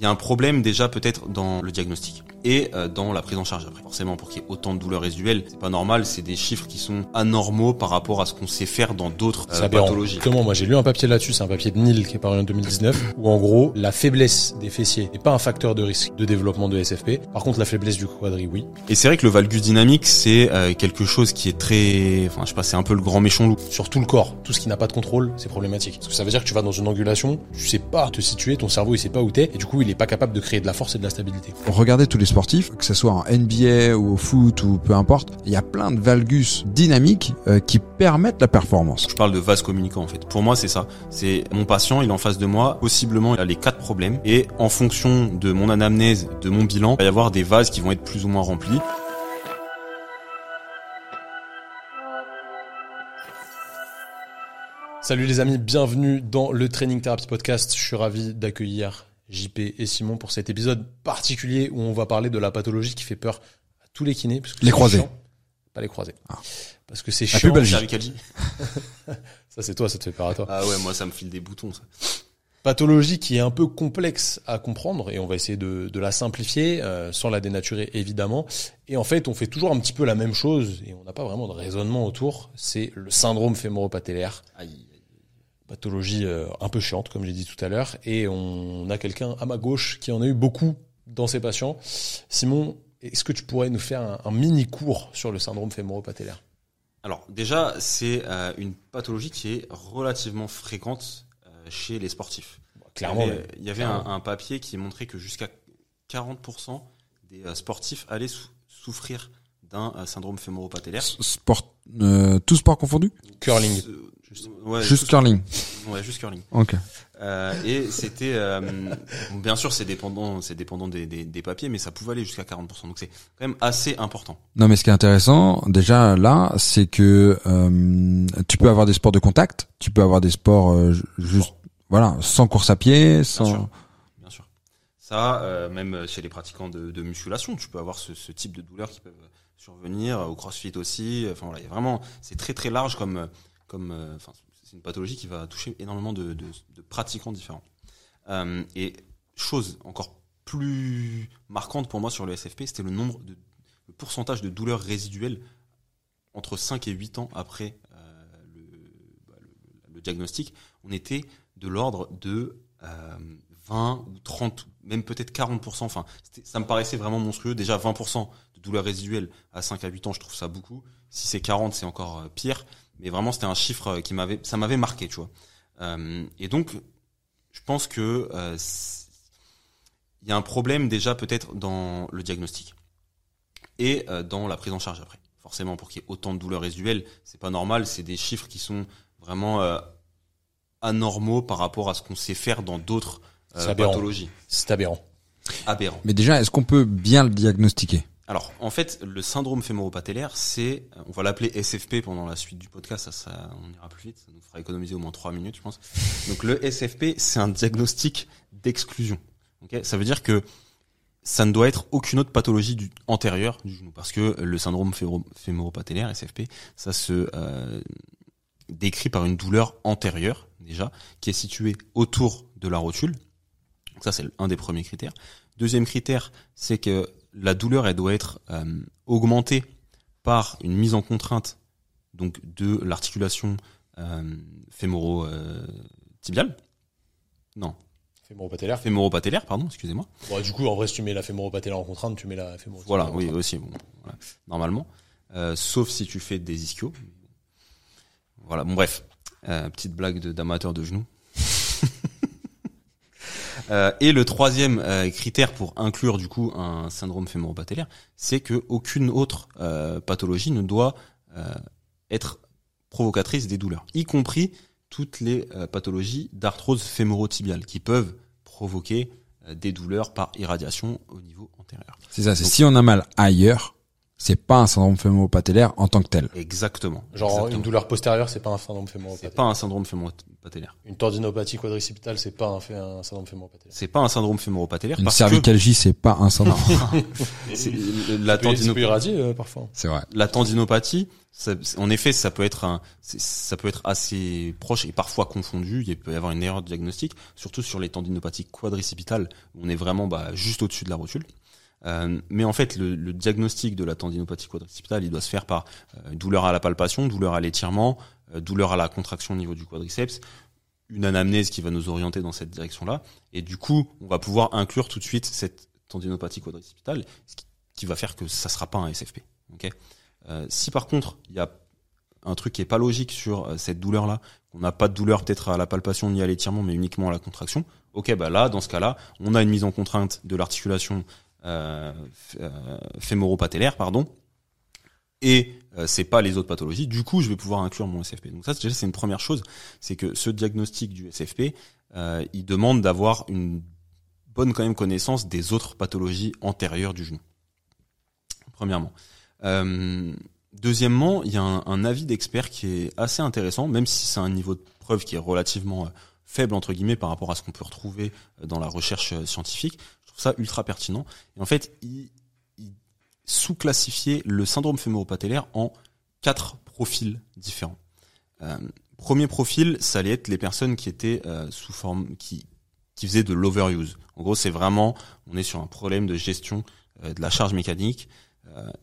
Il y a un problème déjà peut-être dans le diagnostic et euh, dans la prise en charge après. Forcément, pour qu'il y ait autant de douleurs résiduelles, c'est pas normal, c'est des chiffres qui sont anormaux par rapport à ce qu'on sait faire dans d'autres euh, pathologies. Comment moi j'ai lu un papier là-dessus, c'est un papier de Nil qui est paru en 2019 où en gros, la faiblesse des fessiers n'est pas un facteur de risque de développement de SFP. Par contre, la faiblesse du quadri, oui. Et c'est vrai que le valgus dynamique, c'est euh, quelque chose qui est très enfin, je sais pas, c'est un peu le grand méchant loup. Sur tout le corps, tout ce qui n'a pas de contrôle, c'est problématique. Parce que ça veut dire que tu vas dans une angulation, tu sais pas te situer, ton cerveau il sait pas où t'es et du coup, il est pas capable de créer de la force et de la stabilité. Regardez tous les sportifs, que ce soit en NBA ou au foot ou peu importe, il y a plein de valgus dynamiques euh, qui permettent la performance. Je parle de vase communicant en fait. Pour moi, c'est ça. C'est mon patient, il est en face de moi, possiblement il a les quatre problèmes et en fonction de mon anamnèse, de mon bilan, il va y avoir des vases qui vont être plus ou moins remplis. Salut les amis, bienvenue dans le Training Therapy Podcast. Je suis ravi d'accueillir JP et Simon pour cet épisode particulier où on va parler de la pathologie qui fait peur à tous les kinés. Parce que Les c'est croisés. chiant. Pas les croisés. Ah. Parce que c'est chiant. Ça c'est toi, ça te fait peur à toi. Ah ouais, moi ça me file des boutons ça. Pathologie qui est un peu complexe à comprendre et on va essayer de, de la simplifier euh, sans la dénaturer évidemment. Et en fait, on fait toujours un petit peu la même chose et on n'a pas vraiment de raisonnement autour. C'est le syndrome fémoro-patellaire. Aïe. Pathologie euh, un peu chiante, comme j'ai dit tout à l'heure. Et on a quelqu'un à ma gauche qui en a eu beaucoup dans ses patients. Simon, est-ce que tu pourrais nous faire un, un mini cours sur le syndrome fémoro-patellaire? Alors déjà, c'est euh, une pathologie qui est relativement fréquente euh, chez les sportifs. Clairement, il y avait, mais- il y avait clairement. un, un papier qui montrait que jusqu'à 40% des euh, sportifs allaient sou- souffrir d'un euh, syndrome fémoro-patellaire. Sport, euh, tout sport confondu Curling. Euh, ouais, Juste curling. Ouais, juste curling. Ok. Euh, et c'était, euh, bien sûr, c'est dépendant, c'est dépendant des, des, des papiers, mais ça pouvait aller jusqu'à 40%. Donc c'est quand même assez important. Non, mais ce qui est intéressant, déjà là, c'est que euh, tu peux avoir des sports de contact, tu peux avoir des sports euh, ju- juste, voilà, sans course à pied, sans. sûr. Bien sûr. Ça, euh, même chez les pratiquants de, de musculation, tu peux avoir ce, ce type de douleurs qui peuvent survenir au CrossFit aussi. Enfin voilà, il y a vraiment, c'est très très large comme comme, euh, enfin, c'est une pathologie qui va toucher énormément de, pratiquants différents. Euh, et chose encore plus marquante pour moi sur le SFP, c'était le nombre de le pourcentage de douleurs résiduelles entre 5 et 8 ans après euh, le, bah, le- diagnostic. On était de l'ordre de euh, 20 ou 30, même peut-être 40%. Enfin, ça me paraissait vraiment monstrueux. Déjà 20% de douleurs résiduelles à 5 à 8 ans, je trouve ça beaucoup. Si c'est 40, c'est encore euh, pire. Mais vraiment, c'était un chiffre euh, qui m'avait, ça m'avait marqué, tu vois. Euh, et donc, je pense que euh, il y a un problème déjà peut-être dans le diagnostic et euh, dans la prise en charge après. Forcément, pour qu'il y ait autant de douleurs résiduelles, c'est pas normal. C'est des chiffres qui sont vraiment euh, anormaux par rapport à ce qu'on sait faire dans d'autres pathologies. C'est aberrant. Aberrant. Mais déjà, est-ce qu'on peut bien le diagnostiquer? Alors, en fait, le syndrome fémoro-patellaire, c'est, on va l'appeler SFP pendant la suite du podcast, ça, on ira plus vite, ça nous fera économiser au moins trois minutes, je pense. Donc, le SFP, c'est un diagnostic d'exclusion. Ça veut dire que ça ne doit être aucune autre pathologie du, antérieure du genou, parce que le syndrome fémoro- fémoro-patellaire, SFP, ça se euh, décrit par une douleur antérieure, déjà, qui est située autour de la rotule. Donc ça, c'est un des premiers critères. Deuxième critère, c'est que la douleur, elle doit être euh, augmentée par une mise en contrainte donc de l'articulation euh, fémoro-tibiale. non, Fémoro-patellaire. fémoro-patellaire, pardon, excusez-moi. Bon, du coup, en vrai, si tu mets la fémoro-patellaire en contrainte, tu mets la fémoro Voilà, oui, aussi, bon, voilà, normalement. Euh, sauf si tu fais des ischios. Voilà, bon, bref. Euh, petite blague de- d'amateur de genoux. Euh, et le troisième euh, critère pour inclure du coup un syndrome fémoro-patellaire, c'est que aucune autre euh, pathologie ne doit être provocatrice des douleurs, y compris toutes les pathologies d'arthrose fémoro-tibiale qui peuvent provoquer des douleurs par irradiation au niveau antérieur. C'est ça. C'est si on a mal ailleurs, c'est pas un syndrome fémoro-patellaire en tant que tel. Exactement. Genre Exactement. une douleur postérieure, c'est pas un syndrome C'est fémoro-patellaire. pas un syndrome fémoro-patellaire. Une tendinopathie quadricipitale, c'est pas un, syndrome fémoro-patellaire. C'est pas un syndrome fémoro-patellaire Une cervicalgie, c'est pas un syndrome. c'est- la, Ça peut- ça tendino- peut irradier euh, parfois. c'est vrai. la tendinopathie, ça- en effet, ça peut être un, c'est- ça peut être assez proche et parfois confondu. Il peut y avoir une erreur de diagnostic, surtout sur les tendinopathies quadricipitales, où on est vraiment bah, juste au-dessus de la rotule. Euh, mais en fait, le, diagnostic de la tendinopathie quadricipitale, il doit se faire par euh, douleur à la palpation, douleur à l'étirement, euh, douleur à la contraction au niveau du quadriceps, une anamnèse qui va nous orienter dans cette direction-là. Et du coup, on va pouvoir inclure tout de suite cette tendinopathie quadricipitale, ce qui, va faire que ça sera pas un SFP. ok? Euh, si par contre, il y a un truc qui est pas logique sur cette douleur-là, qu'on n'a pas de douleur peut-être à la palpation ni à l'étirement, mais uniquement à la contraction, ok, bah là, dans ce cas-là, on a une mise en contrainte de l'articulation euh, euh, fémoro-patellaire, pardon, et euh, c'est pas les autres pathologies. Du coup, je vais pouvoir inclure mon SFP. Donc ça, déjà, c'est une première chose, c'est que ce diagnostic du SFP, euh, il demande d'avoir une bonne quand même connaissance des autres pathologies antérieures du genou. Premièrement. Euh, deuxièmement, il y a un, avis d'expert qui est assez intéressant, même si c'est un niveau de preuve qui est relativement faible entre guillemets par rapport à ce qu'on peut retrouver dans la recherche scientifique. Ça ultra pertinent. Et en fait, il, sous-classifiait le syndrome fémoro-patellaire en quatre profils différents. Euh, premier profil, ça allait être les personnes qui étaient euh, sous forme, qui, faisaient de l'overuse. En gros, c'est vraiment, on est sur un problème de gestion euh, de la charge mécanique.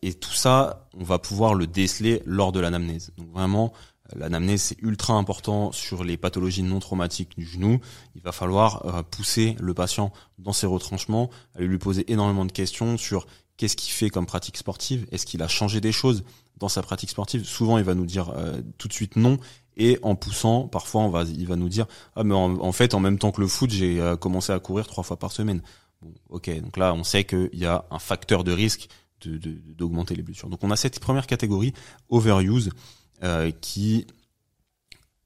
Et tout ça, on va pouvoir le déceler lors de l'anamnèse. Donc vraiment, l'anamnèse, c'est ultra important sur les pathologies non traumatiques du genou. Il va falloir euh, pousser le patient dans ses retranchements, aller lui poser énormément de questions sur qu'est-ce qu'il fait comme pratique sportive, est-ce qu'il a changé des choses dans sa pratique sportive. Souvent, il va nous dire euh, tout de suite non. Et en poussant, parfois, il va nous dire ah mais en, fait, en même temps que le foot, j'ai euh, commencé à courir trois fois par semaine. Bon, ok, donc là, on sait qu'il y a un facteur de risque d'augmenter les blessures. Donc on a cette première catégorie overuse euh, qui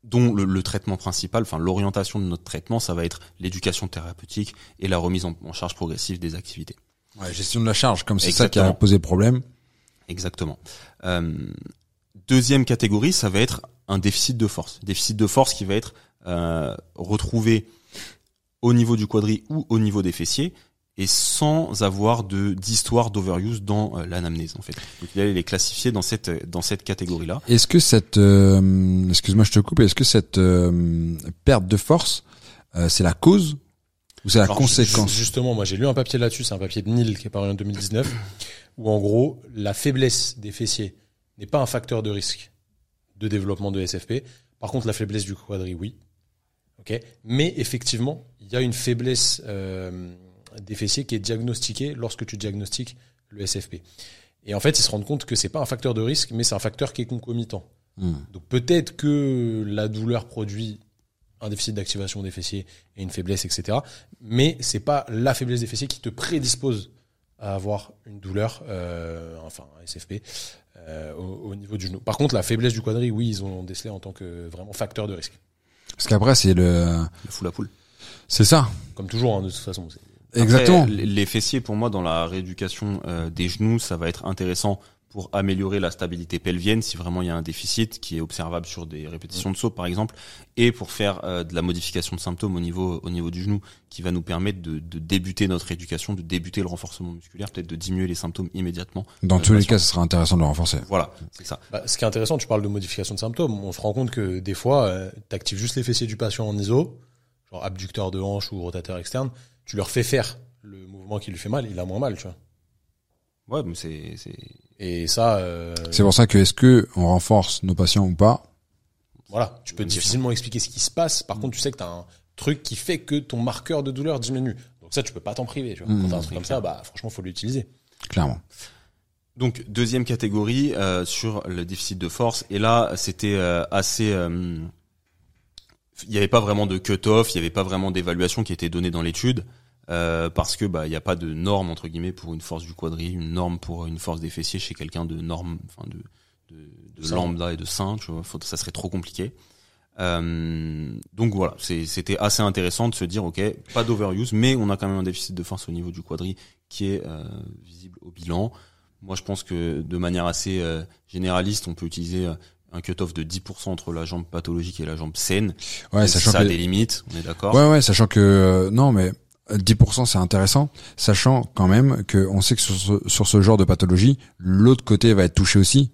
dont le, le traitement principal, enfin l'orientation de notre traitement, ça va être l'éducation thérapeutique et la remise en, en charge progressive des activités. Ouais, gestion de la charge, comme c'est ça qui a posé problème. Exactement. Euh, deuxième catégorie, ça va être un déficit de force. Déficit de force qui va être euh, retrouvé au niveau du quadri ou au niveau des fessiers et sans avoir de d'histoire d'overuse dans euh, l'anamnèse en fait. Donc il est classifié dans cette dans cette catégorie là. Est-ce que cette, euh, excuse-moi, je te coupe, est-ce que cette euh, perte de force, euh, c'est la cause ou c'est la Alors, conséquence ju- Justement, moi j'ai lu un papier là-dessus, c'est un papier de Nil qui est paru en 2019, où en gros, la faiblesse des fessiers n'est pas un facteur de risque de développement de SFP. Par contre, la faiblesse du quadri, oui. Ok? Mais effectivement, il y a une faiblesse euh, des fessiers qui est diagnostiquée lorsque tu diagnostiques le SFP. Et en fait, ils se rendent compte que c'est pas un facteur de risque, mais c'est un facteur qui est concomitant. Hmm. Donc peut-être que la douleur produit un déficit d'activation des fessiers et une faiblesse, etc. Mais c'est pas la faiblesse des fessiers qui te prédispose à avoir une douleur, euh, enfin un SFP, euh, au, au niveau du genou. Par contre, la faiblesse du quadri, oui, ils ont décelé en tant que vraiment facteur de risque. Parce qu'après, c'est le, Le full à poule. c'est ça. Comme toujours, hein, de toute façon. Exactement. Après, les fessiers, pour moi, dans la rééducation euh, des genoux, ça va être intéressant pour améliorer la stabilité pelvienne si vraiment il y a un déficit qui est observable sur des répétitions de saut, par exemple, et pour faire euh, de la modification de symptômes au niveau au niveau du genou, qui va nous permettre de, de débuter notre rééducation, de débuter le renforcement musculaire, peut-être de diminuer les symptômes immédiatement. Dans Euh, tous les cas, ce sera intéressant de le renforcer. Voilà, c'est ça. Bah, ce qui est intéressant, tu parles de modification de symptômes. On se rend compte que des fois, tu actives juste les fessiers du patient en ISO, genre abducteur de hanche ou rotateur externe. Tu leur fais faire le mouvement qui lui fait mal, il a moins mal, tu vois. Ouais, mais c'est c'est Et ça, euh, C'est pour ça que est-ce que on renforce nos patients ou pas? voilà, tu peux difficilement expliquer ce qui se passe. Mm. Par contre, tu sais que tu as un truc qui fait que ton marqueur de douleur diminue. Donc ça, tu peux pas t'en priver, tu vois. Mm. Quand t'as un truc comme ça, bah franchement, faut l'utiliser. Clairement. Donc deuxième catégorie euh, sur le déficit de force et là c'était euh, assez euh, il n'y avait pas vraiment de cut-off, il n'y avait pas vraiment d'évaluation qui était donnée dans l'étude euh, parce que bah il n'y a pas de norme entre guillemets pour une force du quadri, une norme pour une force des fessiers chez quelqu'un de norme enfin de de, de Sain. lambda et de sain, tu vois, faut- ça serait trop compliqué. Euh, donc voilà, c'était assez intéressant de se dire ok, pas d'overuse, mais on a quand même un déficit de force au niveau du quadri qui est euh, visible au bilan Moi, je pense que de manière assez euh, généraliste, on peut utiliser euh, un cut-off de 10% entre la jambe pathologique et la jambe saine. Ouais, sachant ça a que des limites, on est d'accord? Ouais, ouais, sachant que euh, non, mais 10% c'est intéressant, sachant quand même que on sait que sur ce, sur ce genre de pathologie, l'autre côté va être touché aussi.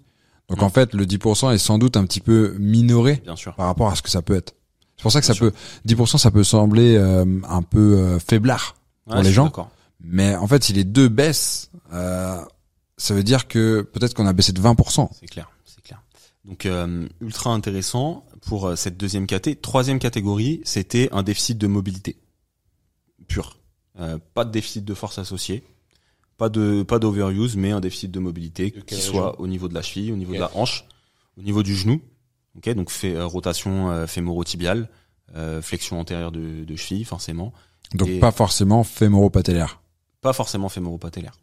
Donc Mm. en fait, le 10% est sans doute un petit peu minoré Bien sûr. par rapport à ce que ça peut être. C'est pour ça que Bien ça peut 10% ça peut sembler euh, un peu euh, faiblard, Ouais, les gens. mais en fait, si les deux baissent, euh, ça veut dire que peut-être qu'on a baissé de 20%. C'est clair, c'est clair. Donc euh, ultra intéressant pour euh, cette deuxième caté. Troisième catégorie, c'était un déficit de mobilité pur. Euh, pas de déficit de force associé, pas de pas d'overuse, mais un déficit de mobilité De qui quelle soit au niveau de la cheville, au niveau de la hanche, au niveau du genou. Ok, donc fait euh, rotation euh, fémoro-tibiale, euh, flexion antérieure de, de cheville forcément, Donc Et- pas forcément fémoro-patellaire. pas forcément fémoro-patellaire.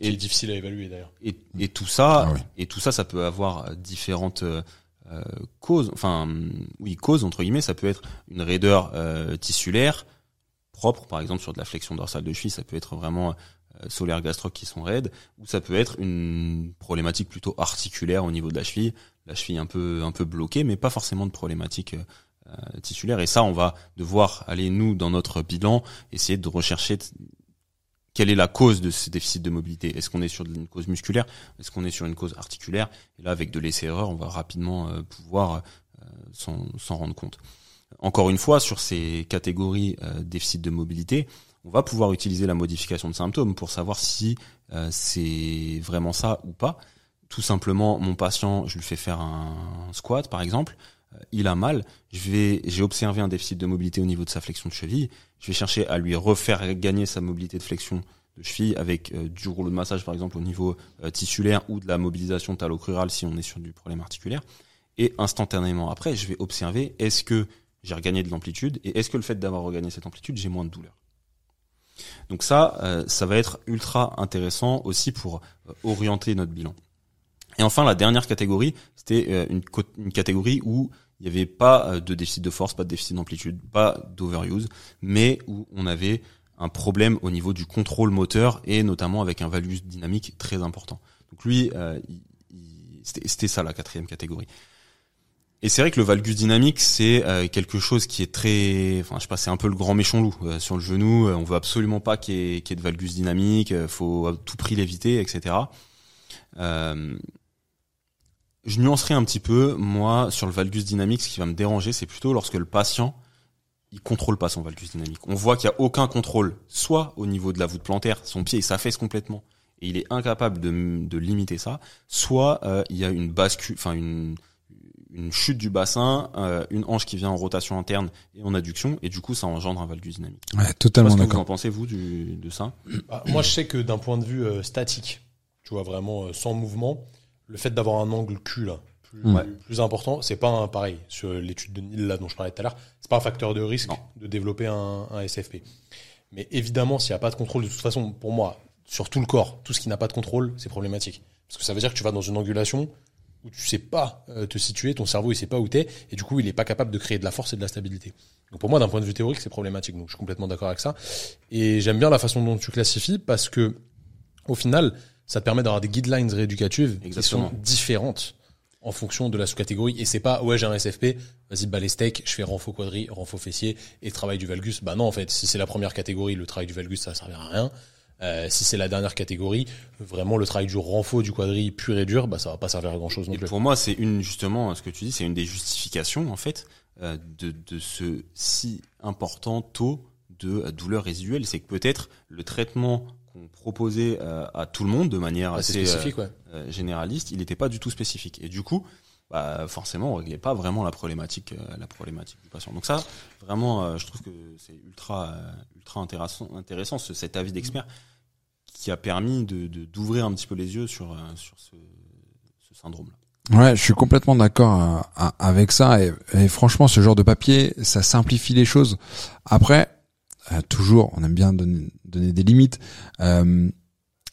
Qui est difficile à évaluer d'ailleurs. Et, et tout ça, Ah oui. et tout ça, ça peut avoir différentes euh, causes. Enfin, oui, causes entre guillemets. Ça peut être une raideur euh, tissulaire propre, par exemple sur de la flexion dorsale de cheville. Ça peut être vraiment euh, solaire gastroc qui sont raides, ou ça peut être une problématique plutôt articulaire au niveau de la cheville, la cheville un peu un peu bloquée, mais pas forcément de problématique euh, euh, tissulaire. Et ça, on va devoir aller nous dans notre bilan essayer de rechercher quelle est la cause de ce déficit de mobilité? Est-ce qu'on est sur une cause musculaire? Est-ce qu'on est sur une cause articulaire? Et là, avec de l'essai-erreur, on va rapidement euh, pouvoir euh, s'en rendre compte. Encore une fois, sur ces catégories euh, déficit de mobilité, on va pouvoir utiliser la modification de symptômes pour savoir si c'est vraiment ça ou pas. Tout simplement, mon patient, je lui fais faire un squat, par exemple, il a mal, je vais, j'ai observé un déficit de mobilité au niveau de sa flexion de cheville, je vais chercher à lui refaire gagner sa mobilité de flexion de cheville avec euh, du rouleau de massage par exemple au niveau euh, tissulaire ou de la mobilisation talocrurale si on est sur du problème articulaire. Et instantanément après, je vais observer est-ce que j'ai regagné de l'amplitude et est-ce que le fait d'avoir regagné cette amplitude, j'ai moins de douleur? Donc ça, euh, ça va être ultra intéressant aussi pour euh, orienter notre bilan. Et enfin, la dernière catégorie, c'était euh, une, une catégorie où il n'y avait pas euh, de déficit de force, pas de déficit d'amplitude, pas d'overuse, mais où on avait un problème au niveau du contrôle moteur et notamment avec un valgus dynamique très important. Donc lui, euh, c'était ça la quatrième catégorie. Et c'est vrai que le valgus dynamique, c'est euh, quelque chose qui est très, enfin je sais pas, c'est un peu le grand méchant loup sur le genou. on veut absolument pas qu'il y, y ait de valgus dynamique, faut à tout prix l'éviter, etc. Euh, je nuancerai un petit peu, moi, sur le valgus dynamique, ce qui va me déranger, c'est plutôt lorsque le patient, il contrôle pas son valgus dynamique. On voit qu'il y a aucun contrôle, soit au niveau de la voûte plantaire, son pied il s'affaisse complètement et il est incapable de, de limiter ça, soit euh, il y a une bascule, enfin une une chute du bassin, euh, une hanche qui vient en rotation interne et en adduction, et du coup ça engendre un valgus dynamique. Ouais, totalement vous d'accord. en pensez vous du, de ça? Bah, moi, je sais que d'un point de vue euh, statique, tu vois, vraiment euh, sans mouvement, le fait d'avoir un angle Q là, plus, Ouais. plus important, c'est pas un pareil sur l'étude de Nil là dont je parlais tout à l'heure, c'est pas un facteur de risque Non. de développer un, un SFP. Mais évidemment, s'il n'y a pas de contrôle, de toute façon, pour moi, sur tout le corps, tout ce qui n'a pas de contrôle, c'est problématique. Parce que ça veut dire que tu vas dans une angulation où tu sais pas euh, te situer, ton cerveau il sait pas où t'es, et du coup il est pas capable de créer de la force et de la stabilité. Donc pour moi, d'un point de vue théorique, c'est problématique. Donc je suis complètement d'accord avec ça. Et j'aime bien la façon dont tu classifies parce que au final, ça te permet d'avoir des guidelines rééducatives Exactement. qui sont différentes en fonction de la sous-catégorie. Et c'est pas, ouais, j'ai un SFP, vas-y, bas les steaks, je fais renfo quadri, renfo fessier et travail du valgus. Bah non, en fait, si c'est la première catégorie, le travail du valgus, ça servira à rien. Euh, si c'est la dernière catégorie, vraiment le travail du renfo du quadri pur et dur, bah ça va pas servir à grand chose non Et plus. pour moi, c'est une justement ce que tu dis, c'est une des justifications en fait euh, de, de ce si important taux de euh, douleur résiduelle, c'est que peut-être le traitement qu'on proposait euh, à tout le monde de manière Bah, c'est assez spécifique, ouais. euh, euh, généraliste, il n'était pas du tout spécifique. Et du coup, bah, forcément, on réglait pas vraiment la problématique, euh, la problématique du patient. Donc ça, vraiment, euh, je trouve que c'est ultra, euh, ultra intéressant, intéressant ce- cet avis d'expert qui a permis de de- d'ouvrir un petit peu les yeux sur euh, sur ce, ce syndrome-là. Ouais, je suis complètement d'accord euh, avec ça et, et franchement, ce genre de papier, ça simplifie les choses. Après, euh, toujours, on aime bien donner, donner des limites. Euh,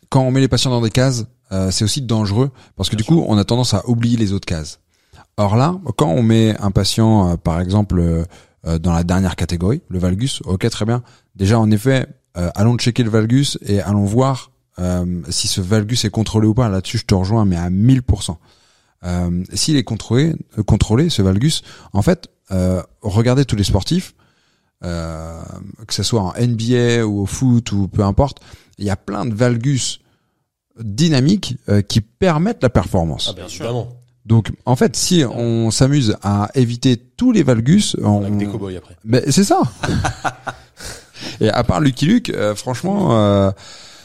quand on met les patients dans des cases, euh, c'est aussi dangereux parce que Bien du coup, on a tendance à oublier les autres cases. Or là, quand on met un patient, euh, par exemple, euh, dans la dernière catégorie, le valgus, ok, très bien. Déjà, en effet, euh, allons checker le valgus et allons voir euh, si ce valgus est contrôlé ou pas. Là-dessus, je te rejoins, mais à 1000%. Euh, S'il est contrôlé, contrôlé, ce valgus, en fait, euh, regardez tous les sportifs, euh, que ce soit en NBA ou au foot ou peu importe, il y a plein de valgus dynamiques euh, qui permettent la performance. Ah, bien sûr. Donc, en fait, si on s'amuse à éviter tous les valgus, on, Avec des cow-boys après. mais c'est ça. Et à part Lucky Luke, euh, franchement,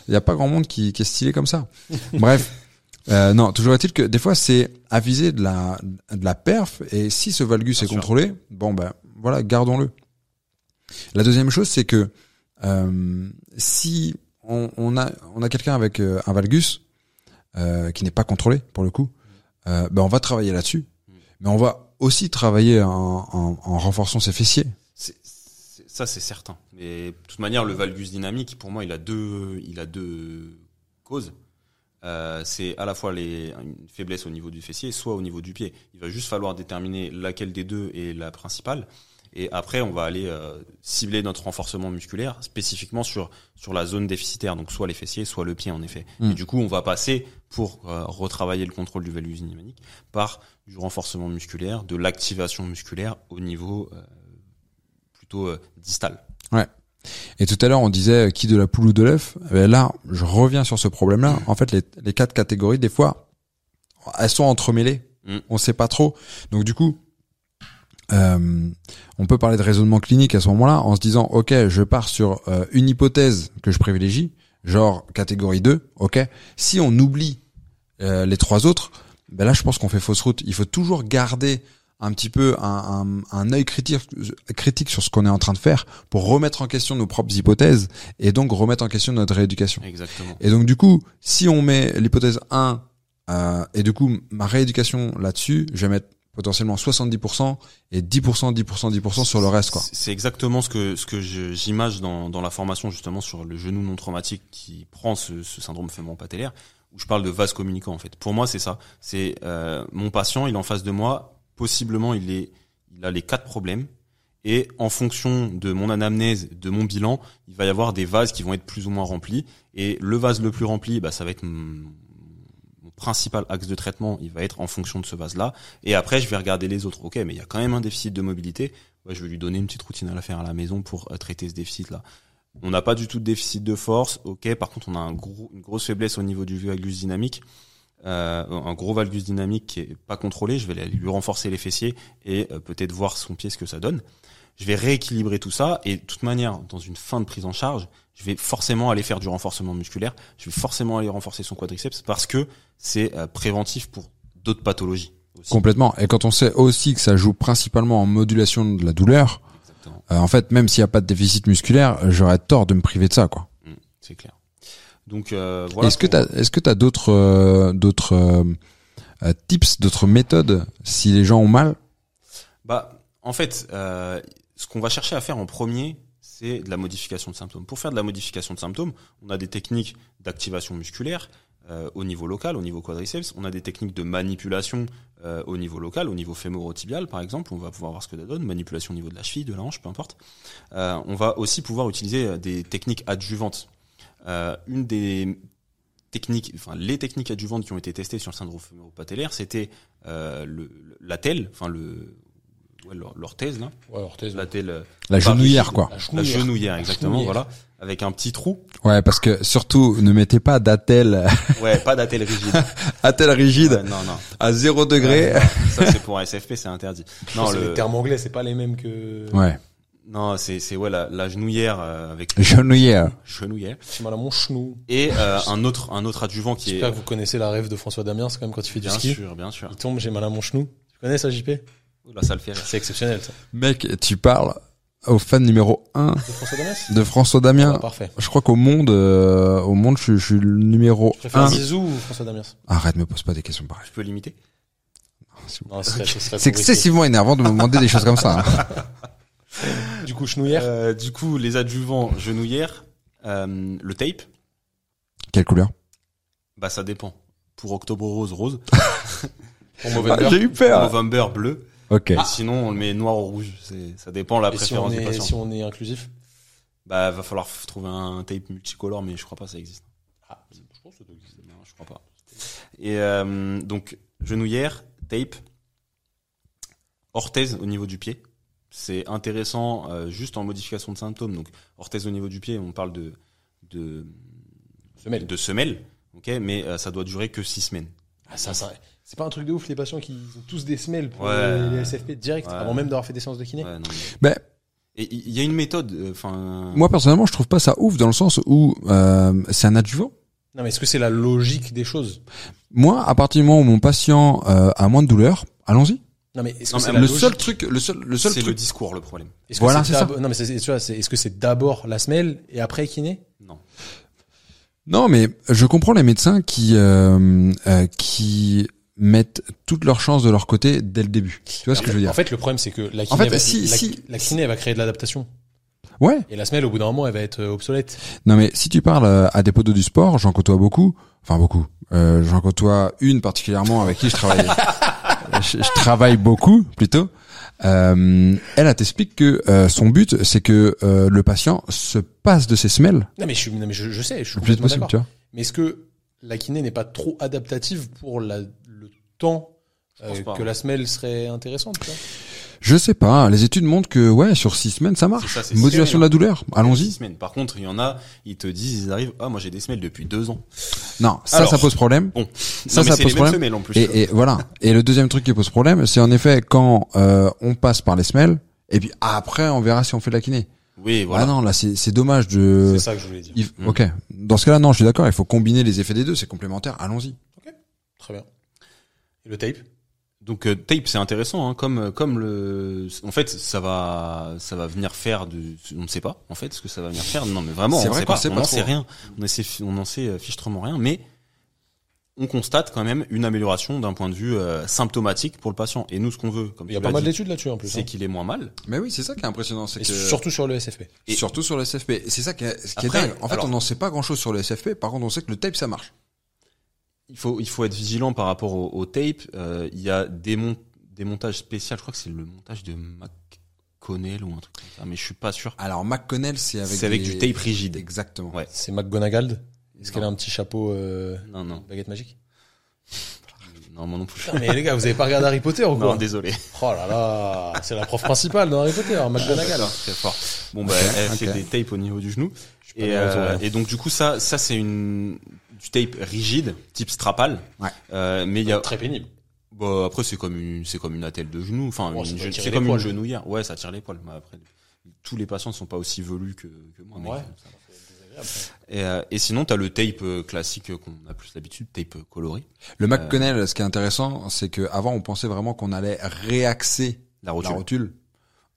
il n'y a pas grand monde qui, qui est stylé comme ça. Bref, euh, non, toujours est-il que des fois c'est aviser de la de la perf et si ce valgus est contrôlé, bon ben voilà, gardons-le. La deuxième chose, c'est que euh, si on, a on a quelqu'un avec euh, un valgus euh, qui n'est pas contrôlé pour le coup, ben on va travailler là-dessus, mais on va aussi travailler en, en, en renforçant ses fessiers. Ça, c'est certain. Mais de toute manière, le valgus dynamique, pour moi, il a deux, il a deux causes. C'est à la fois les, une faiblesse au niveau du fessier, soit au niveau du pied. Il va juste falloir déterminer laquelle des deux est la principale. Et après, on va aller euh, cibler notre renforcement musculaire spécifiquement sur sur la zone déficitaire, donc soit les fessiers, soit le pied en effet. Mm. Et du coup, on va passer pour euh, retravailler le contrôle du valgus dynamique par du renforcement musculaire, de l'activation musculaire au niveau euh, plutôt euh, distal. Et tout à l'heure, on disait euh, qui de la poule ou de l'œuf? Eh ben là, je reviens sur ce problème-là. En fait, les, les quatre catégories, des fois, elles sont entremêlées. Mm. On sait pas trop. Donc du coup, euh, on peut parler de raisonnement clinique à ce moment-là en se disant, ok, je pars sur euh, une hypothèse que je privilégie, genre catégorie 2, ok. Si on oublie euh, les trois autres, ben là, je pense qu'on fait fausse route. Il faut toujours garder un petit peu un, un, un œil critique, critique sur ce qu'on est en train de faire pour remettre en question nos propres hypothèses et donc remettre en question notre rééducation. Exactement. Et donc du coup, si on met l'hypothèse 1 euh, et du coup ma rééducation là-dessus, je vais mettre potentiellement 70% et 10%, 10%, 10% sur le reste quoi. C'est- exactement ce que ce que j'image dans dans la formation justement sur le genou non traumatique qui prend ce, ce syndrome fémoro-patellaire où je parle de vase communicant en fait. Pour moi, c'est ça. C'est euh, mon patient, il est en face de moi, possiblement il est il a les quatre problèmes et en fonction de mon anamnèse, de mon bilan, il va y avoir des vases qui vont être plus ou moins remplis et le vase le plus rempli, bah ça va être principal axe de traitement, il va être en fonction de ce vase-là. Et après, je vais regarder les autres. Ok, mais il y a quand même un déficit de mobilité. Ouais, je vais lui donner une petite routine à la faire à la maison pour euh, traiter ce déficit-là. On n'a pas du tout de déficit de force. Ok, par contre, on a une grosse faiblesse au niveau du valgus dynamique. Euh, un gros valgus dynamique qui est pas contrôlé. Je vais lui renforcer les fessiers et euh, peut-être voir son pied ce que ça donne. Je vais rééquilibrer tout ça et de toute manière, dans une fin de prise en charge, je vais forcément aller faire du renforcement musculaire. Je vais forcément aller renforcer son quadriceps parce que c'est euh, préventif pour d'autres pathologies. Aussi. Complètement. Et quand on sait aussi que ça joue principalement en modulation de la douleur, euh, en fait, même s'il n'y a pas de déficit musculaire, j'aurais tort de me priver de ça quoi. Mm, c'est clair. Donc euh, voilà. est-ce que t'as, est-ce que t'as d'autres, euh, d'autres euh, euh, tips, d'autres méthodes si les gens ont mal? Bah, en fait, euh, ce qu'on va chercher à faire en premier, c'est de la modification de symptômes. Pour faire de la modification de symptômes, on a des techniques d'activation musculaire euh, au niveau local, au niveau quadriceps. On a des techniques de manipulation euh, au niveau local, au niveau fémoro-tibial, par exemple. On va pouvoir voir ce que ça donne. Manipulation au niveau de la cheville, de la hanche, peu importe. Euh, on va aussi pouvoir utiliser des techniques adjuvantes. Une des techniques, enfin les techniques adjuvantes qui ont été testées sur le syndrome fémoro-patellaire, c'était le, la enfin le ouais, l'or- l'orthèse là, Ouais, orthèse. la telle, euh, La genouillère quoi. La la genouillère. exactement, genouillère. voilà, avec un petit trou. Ouais, parce que surtout ne mettez pas d'attelle, Ouais, pas d'attelle rigide. attelle rigide Ouais, non, non. à 0 degré. Ouais, ça c'est pour un SFP, c'est interdit. Non, c'est le, les termes anglais, c'est pas les mêmes que. Ouais, non, c'est c'est ouais la, la genouillère euh, avec genouillère. genouillère J'ai mal à mon chenou. et euh, un autre un autre adjuvant qui est J'espère que vous connaissez la rêve de François Damiens, c'est quand même quand il fait du bien ski. sûr, bien sûr. Il tombe, j'ai mal à mon chenou. Tu connais ça, JP Là, ça le fait. C'est exceptionnel, ça. Mec, tu parles au fan numéro 1 De François Damiens de François Damien. Ah, Parfait. Je crois qu'au monde, euh, au monde, je, je suis le numéro Tu préfères 1. Zizou ou François Damiens Arrête, me pose pas des questions pareilles. Je peux l'imiter C'est excessivement énervant de me demander des choses comme ça. hein. Du coup, chenouillère. Euh, Du coup, les adjuvants genouillère, euh, le tape, Quelle couleur? Bah ça dépend. Pour Octobre Rose, rose. Pour Movember. J'ai eu Pour peur. November, bleu. Ok. Sinon, on le met noir ou rouge. C'est, ça dépend la Et si préférence du est, patient. si on est inclusif Bah, va falloir f- trouver un tape multicolore, mais je crois pas que ça existe. Ah, je pense que ça doit exister. Non, je crois pas. Et euh, donc genouillère, tape, orthèse au niveau du pied. C'est intéressant euh, juste en modification de symptômes. Donc orthèse au niveau du pied, on parle de de Semelle. de semelle, ok, mais euh, ça doit durer que six semaines. Ah, ça, ça, c'est pas un truc de ouf, les patients qui ont tous des semelles pour Ouais. les, les SFP direct, Ouais. avant même d'avoir fait des séances de kiné. Ouais, non, mais- Ben, Et il y a une méthode. euh, Enfin. moi personnellement, je trouve pas ça ouf dans le sens où euh, c'est un adjuvant. Non, mais est-ce que c'est la logique des choses? Moi, à partir du moment où mon patient euh, a moins de douleur, allons-y. Non, mais est-ce que Non, c'est mais la Le seul truc, le seul, le seul c'est le truc. discours le problème. Est-ce que Voilà, c'est ça. Non, mais c'est, tu vois, c'est, est-ce que c'est d'abord la semelle et après kiné? Non. Non, mais je comprends les médecins qui euh, euh, qui mettent toutes leurs chances de leur côté dès le début. Tu vois ce que je veux dire En fait, le problème, c'est que la kiné, En fait, va, si- la, si- la kiné, elle va créer de l'adaptation. Ouais. Et la semelle, au bout d'un moment, elle va être euh, obsolète. Non, mais si tu parles euh, à des poteaux du sport, j'en côtoie beaucoup. Enfin beaucoup. Euh, j'en côtoie une particulièrement avec qui je travaille. je, je travaille beaucoup plutôt. Euh, elle, elle t'explique que euh, son but, c'est que euh, le patient se passe de ses semelles Non, mais je, suis- non, mais je, je sais, je suis le plus possible, tu vois. Mais est-ce que la kiné n'est pas trop adaptative pour la, euh, pas, que hein. la semelle serait intéressante Je sais pas. Les études montrent que ouais, sur six semaines, ça marche. Ça, Modulation de la douleur. Allons-y. semaines. Par contre, il y en a, ils te disent, ils arrivent, ah, moi j'ai des semelles depuis deux ans. Non, ça, Alors, ça pose problème. Bon. Ça, non, ça pose les problème. semelles en plus. Et, et voilà. Et le deuxième truc qui pose problème, c'est en effet quand euh, on passe par les semelles, et puis après on verra si on fait de la kiné. Oui, voilà. Ah non, là c'est c'est dommage de. C'est ça que je voulais dire. il- Mm. Ok. Dans ce cas-là, non, je suis d'accord. Il faut combiner les effets des deux. C'est complémentaire. Allons-y. Très bien. Et le tape? Donc euh, tape c'est intéressant hein, comme comme le en fait ça va ça va venir faire de on ne sait pas en fait ce que ça va venir faire non mais vraiment on vrai sait pas sait on n'en sait rien on sait on n'en sait euh, fichtrement rien mais on constate quand même une amélioration d'un point de vue euh, symptomatique pour le patient et nous ce qu'on veut comme Il y a pas mal d'études là-dessus en plus. c'est hein. qu'il est moins mal Mais oui, c'est ça qui est impressionnant, c'est Et que surtout sur le SFP. Et- surtout sur le SFP. Et C'est ça qui est, ce qui est Après, dingue. En fait, alors- on n'en sait pas grand-chose sur le SFP. Par contre, on sait que le tape ça marche. Il faut il faut être vigilant par rapport au, au tape. Euh, il y a des mon- des montages spéciaux. Je crois que c'est le montage de McConnell ou un truc comme ça mais je suis pas sûr. Alors McConnell, c'est avec c'est avec des- du tape rigide. Exactement. Ouais. C'est McGonagall Est-ce qu'elle a un petit chapeau euh, non non. baguette magique non moi non plus. Putain, mais les gars, vous avez pas regardé Harry Potter ou non quoi désolé. Oh là là, c'est la prof principale dans Harry Potter, McGonagall. D'accord, très fort. Bon bah Ok, elle fait des tapes au niveau du genou. Et, euh, et donc du coup ça ça c'est une du tape rigide type strapal. Ouais. Euh, mais il y a Très pénible. bah, après c'est comme une c'est comme une attelle de genou enfin une- c'est comme une genouillère. Ouais, ça tire les poils. Mais après tous les patients ne sont pas aussi velus que, que moi. mais ça. Et, euh, et sinon t'as le tape euh, classique qu'on a plus l'habitude, tape euh, coloré, Le McConnell, ce qui est intéressant, c'est que avant on pensait vraiment qu'on allait réaxer la la rotule.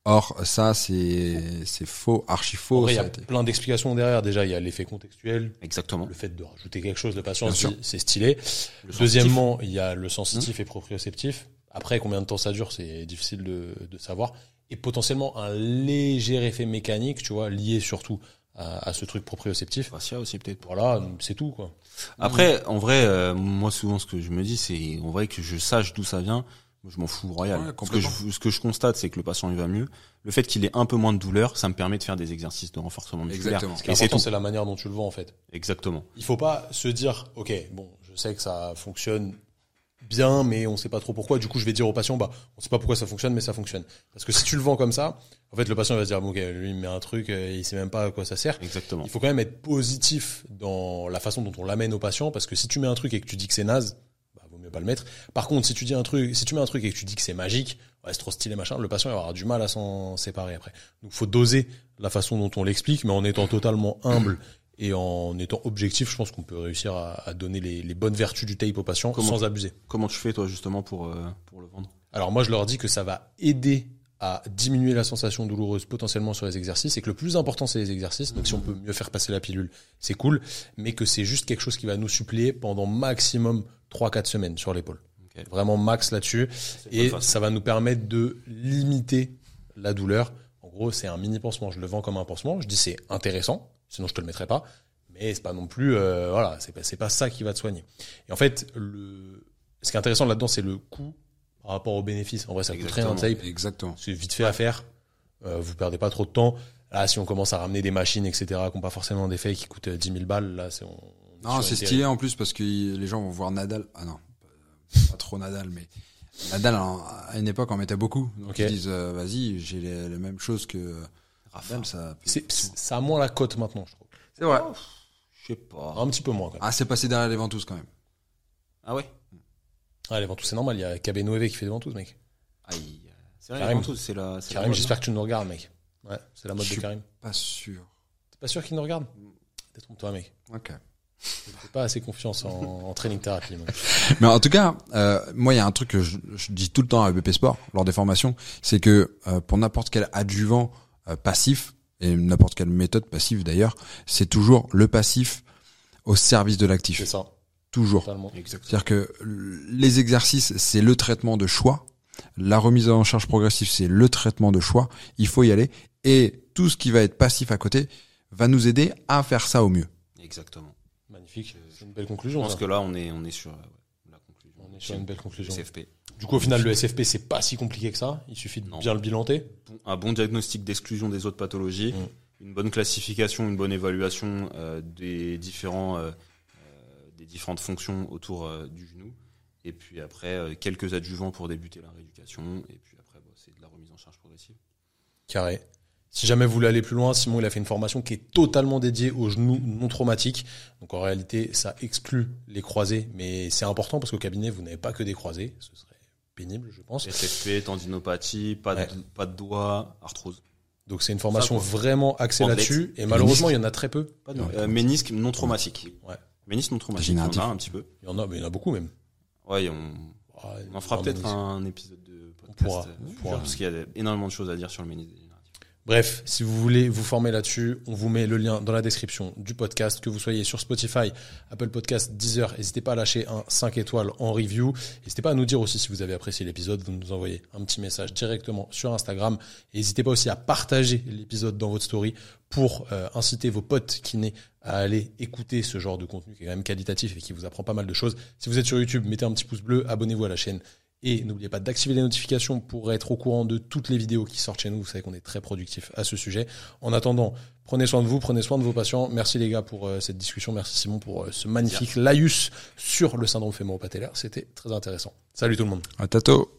Or, ça, c'est c'est faux, archi faux. il y a été. plein d'explications derrière. Déjà, il y a l'effet contextuel, Exactement. le fait de rajouter quelque chose, sûr. dit, c'est stylé. Le sensitif. Deuxièmement, il y a le sensitif et proprioceptif. Après, combien de temps ça dure, c'est difficile de, de savoir. Et potentiellement un léger effet mécanique, tu vois, lié surtout à, à ce truc proprioceptif. fascia aussi peut-être. Voilà, c'est tout, quoi. Après, en vrai, euh, moi souvent ce que je me dis, c'est en vrai que je sache d'où ça vient. Je m'en fous royal. Ouais, ce que je ce que je constate, c'est que le patient il va mieux. Le fait qu'il ait un peu moins de douleur, ça me permet de faire des exercices de renforcement musculaire. Exactement. Ce qui est Et c'est important, tout. c'est la manière dont tu le vends, en fait. Exactement. Il faut pas se dire, ok, bon, je sais que ça fonctionne bien, mais on sait pas trop pourquoi. Du coup, je vais dire au patient, bah, on sait pas pourquoi ça fonctionne, mais ça fonctionne. Parce que si tu le vends comme ça, en fait, le patient va se dire, bon, ok, lui, il me met un truc, euh, il sait même pas à quoi ça sert. Exactement. Il faut quand même être positif dans la façon dont on l'amène au patient, parce que si tu mets un truc et que tu dis que c'est naze, mieux pas le mettre. Par contre, si tu dis un truc, si tu mets un truc et que tu dis que c'est magique, ouais, c'est trop stylé, machin, le patient il avoir du mal à s'en séparer après. Donc, faut doser la façon dont on l'explique, mais en étant totalement humble et en étant objectif, je pense qu'on peut réussir à, à donner les, les bonnes vertus du tape au patient Comment sans abuser. Comment tu fais toi justement pour euh, pour le vendre? Alors moi, je leur dis que ça va aider à diminuer la sensation douloureuse potentiellement sur les exercices et que le plus important, c'est les exercices. Donc si on peut mieux faire passer la pilule, c'est cool, mais que c'est juste quelque chose qui va nous suppléer pendant maximum 3-4 semaines sur l'épaule. Vraiment max là-dessus. Et ça va nous permettre de limiter la douleur. En gros, c'est un mini pansement. Je le vends comme un pansement. Je dis c'est intéressant, sinon je te le mettrai pas. Mais c'est pas non plus, euh, voilà, c'est pas, c'est pas ça qui va te soigner. Et en fait, le, ce qui est intéressant là-dedans, c'est le coût par rapport au bénéfice. En vrai, ça coûte rien un Exactement. tape. Exactement. C'est vite fait à faire. Euh, vous perdez pas trop de temps. Là, si on commence à ramener des machines, etc., qui n'ont pas forcément d'effet, qui coûtent euh, 10 000 balles, là, c'est, on, on Non, c'est stylé en plus parce que les gens vont voir Nadal. Ah non, pas trop Nadal, mais Nadal à une époque en mettait beaucoup. Donc ils disent euh, vas-y, j'ai les, les mêmes choses que Rafael. Ça. C'est, ça a moins la cote maintenant, je trouve. C'est vrai. Je sais pas. Un petit peu moins quand même. Ah, c'est passé derrière les Ventous quand même. Ah ouais? Ah, les Ventous, c'est normal. Il y a KB Noévé qui fait des Ventous, mec. Aïe. C'est vrai, Karim. les Ventous, c'est la. c'est la Karim, mode, j'espère que tu nous regardes, mec. Ouais, c'est la mode Je de suis- Karim. Pas sûr. T'es pas sûr qu'il nous regarde? Détrompe-toi, mec. Ok. J'ai pas assez confiance en, en training thérapie, moi. Mais en tout cas, euh, moi, il y a un truc que je, je dis tout le temps à BP Sport lors des formations, c'est que euh, pour n'importe quel adjuvant euh, passif et n'importe quelle méthode passive d'ailleurs, c'est toujours le passif au service de C'est l'actif. ça, Toujours. totalement. Exactement. C'est-à-dire que les exercices, c'est le traitement de choix. La remise en charge progressive, c'est le traitement de choix. Il faut y aller. Et tout ce qui va être passif à côté va nous aider à faire ça au mieux. Exactement. Magnifique. Je- C'est une belle Je conclusion, pense ça. que là, on est, on est sur la conclusion. On est sur une belle conclusion. SFP. Du coup, au final, le SFP, c'est pas si compliqué que ça. Il suffit de Non. bien le bilanter. Un bon diagnostic d'exclusion des autres pathologies, Mm. une bonne classification, une bonne évaluation euh, des différents euh, des différentes fonctions autour euh, du genou, et puis après euh, quelques adjuvants pour débuter la rééducation, et puis après bah, c'est de la remise en charge progressive. Carré. Si jamais vous voulez aller plus loin, Simon il a fait une formation qui est totalement dédiée aux genoux non traumatiques. Donc en réalité, ça exclut les croisés, mais c'est important parce qu'au cabinet, vous n'avez pas que des croisés. Ce serait pénible, je pense. SFP, tendinopathie, pas Ouais. de, pas de doigt, arthrose. Donc c'est une formation Ça, vraiment axée là-dessus. Et malheureusement, il y en a très peu. Pas de, euh, ménisque non traumatique. Ouais. Ménisque non traumatique, il y en a un petit peu. Il y en a, mais il y en a beaucoup même. Ouais, on, on en fera peut-être un épisode de podcast. pourra, euh, on pourra. Parce qu'il y a énormément de choses à dire sur le dégénératif. Bref, si vous voulez vous former là-dessus, on vous met le lien dans la description du podcast, que vous soyez sur Spotify, Apple Podcast, Deezer. N'hésitez pas à lâcher un 5 étoiles en review. N'hésitez pas à nous dire aussi si vous avez apprécié l'épisode. Vous nous envoyez un petit message directement sur Instagram. N'hésitez pas aussi à partager l'épisode dans votre story pour euh, inciter vos potes kinés à aller écouter ce genre de contenu qui est quand même qualitatif et qui vous apprend pas mal de choses. Si vous êtes sur YouTube, mettez un petit pouce bleu, abonnez-vous à la chaîne. Et n'oubliez pas d'activer les notifications pour être au courant de toutes les vidéos qui sortent chez nous. Vous savez qu'on est très productif à ce sujet. En attendant, prenez soin de vous, prenez soin de vos patients. Merci les gars pour euh, cette discussion. Merci Simon pour euh, ce magnifique laïus sur le syndrome fémoro-patellaire. C'était très intéressant. Salut tout le monde. À tato.